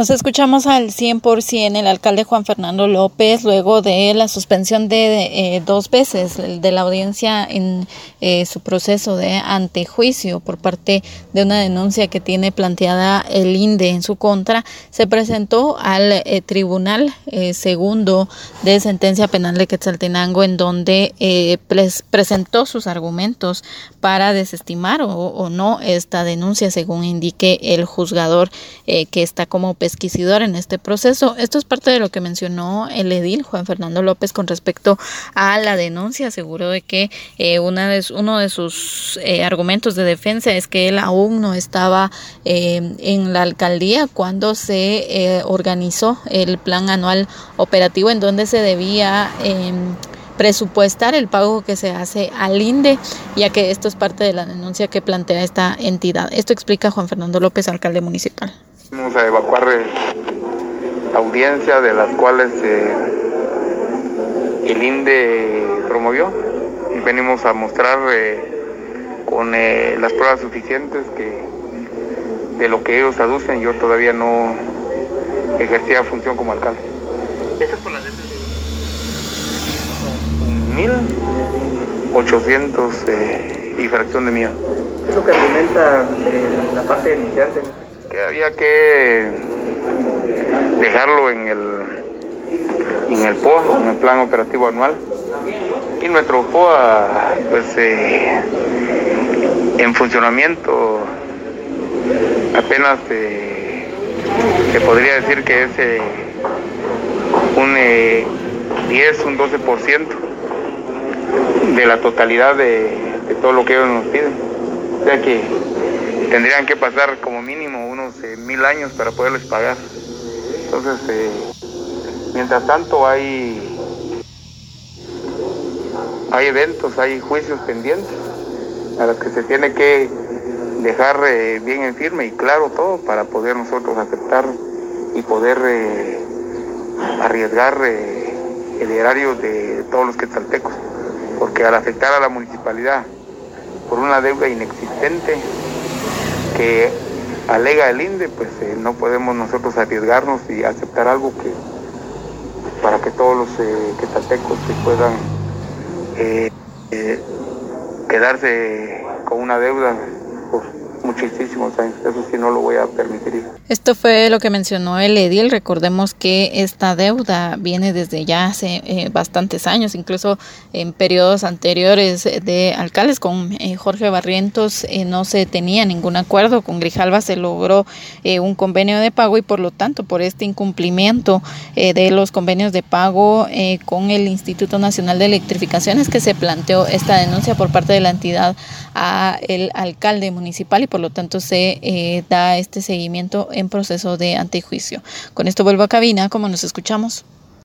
Nos escuchamos al 100% el alcalde Juan Fernando López luego de la suspensión de, eh, dos veces de la audiencia en eh, su proceso de antejuicio por parte de una denuncia que tiene planteada el INDE en su contra. Se presentó al eh, Tribunal Segundo de Sentencia Penal de Quetzaltenango en donde presentó sus argumentos para desestimar o, o, no esta denuncia según indique el juzgador que está como en este proceso. Esto es parte de lo que mencionó el edil Juan Fernando López con respecto a la denuncia. Aseguró de que eh, una de, uno de sus eh, argumentos de defensa es que él aún no estaba eh, en la alcaldía cuando se organizó el plan anual operativo en donde se debía em, presupuestar el pago que se hace al INDE, ya que esto es parte de la denuncia que plantea esta entidad. Esto explica Juan Fernando López, alcalde municipal. Vamos a evacuar eh, audiencias de las cuales eh, el INDE promovió y venimos a mostrar eh, con las pruebas suficientes que de lo que ellos aducen yo todavía no ejercía función como alcalde. ¿Eso es por las 1800 y fracción de mía. ¿Qué es lo que argumenta la parte denunciante? Que había que dejarlo en el en el POA, en el plan operativo anual. Y nuestro POA, pues eh, en funcionamiento apenas eh, se podría decir que es eh, un 10, un 12% de la totalidad de, todo lo que ellos nos piden. O sea tendrían que pasar como mínimo unos eh, mil años para poderles pagar. Entonces, eh, mientras tanto hay, hay eventos, hay juicios pendientes a los que se tiene que dejar eh, bien en firme y claro todo para poder nosotros aceptar y poder arriesgar el erario de todos los quetzaltecos. Porque al afectar a la municipalidad por una deuda inexistente, que alega el INDE, pues eh, no podemos nosotros arriesgarnos y aceptar algo que para que todos los eh, quetzaltecos se puedan eh, eh, quedarse con una deuda muchísimos años. Eso sí no lo voy a permitir. Esto fue lo que mencionó el edil. Recordemos que esta deuda viene desde ya hace eh, bastantes años, incluso en periodos anteriores de alcaldes con eh, Jorge Barrientos eh, no se tenía ningún acuerdo. Con Grijalva se logró un convenio de pago y por lo tanto por este incumplimiento de los convenios de pago con el Instituto Nacional de Electrificaciones que se planteó esta denuncia por parte de la entidad a el alcalde municipal y por lo tanto se eh, da este seguimiento en proceso de antejuicio. Con esto vuelvo a cabina, como nos escuchamos.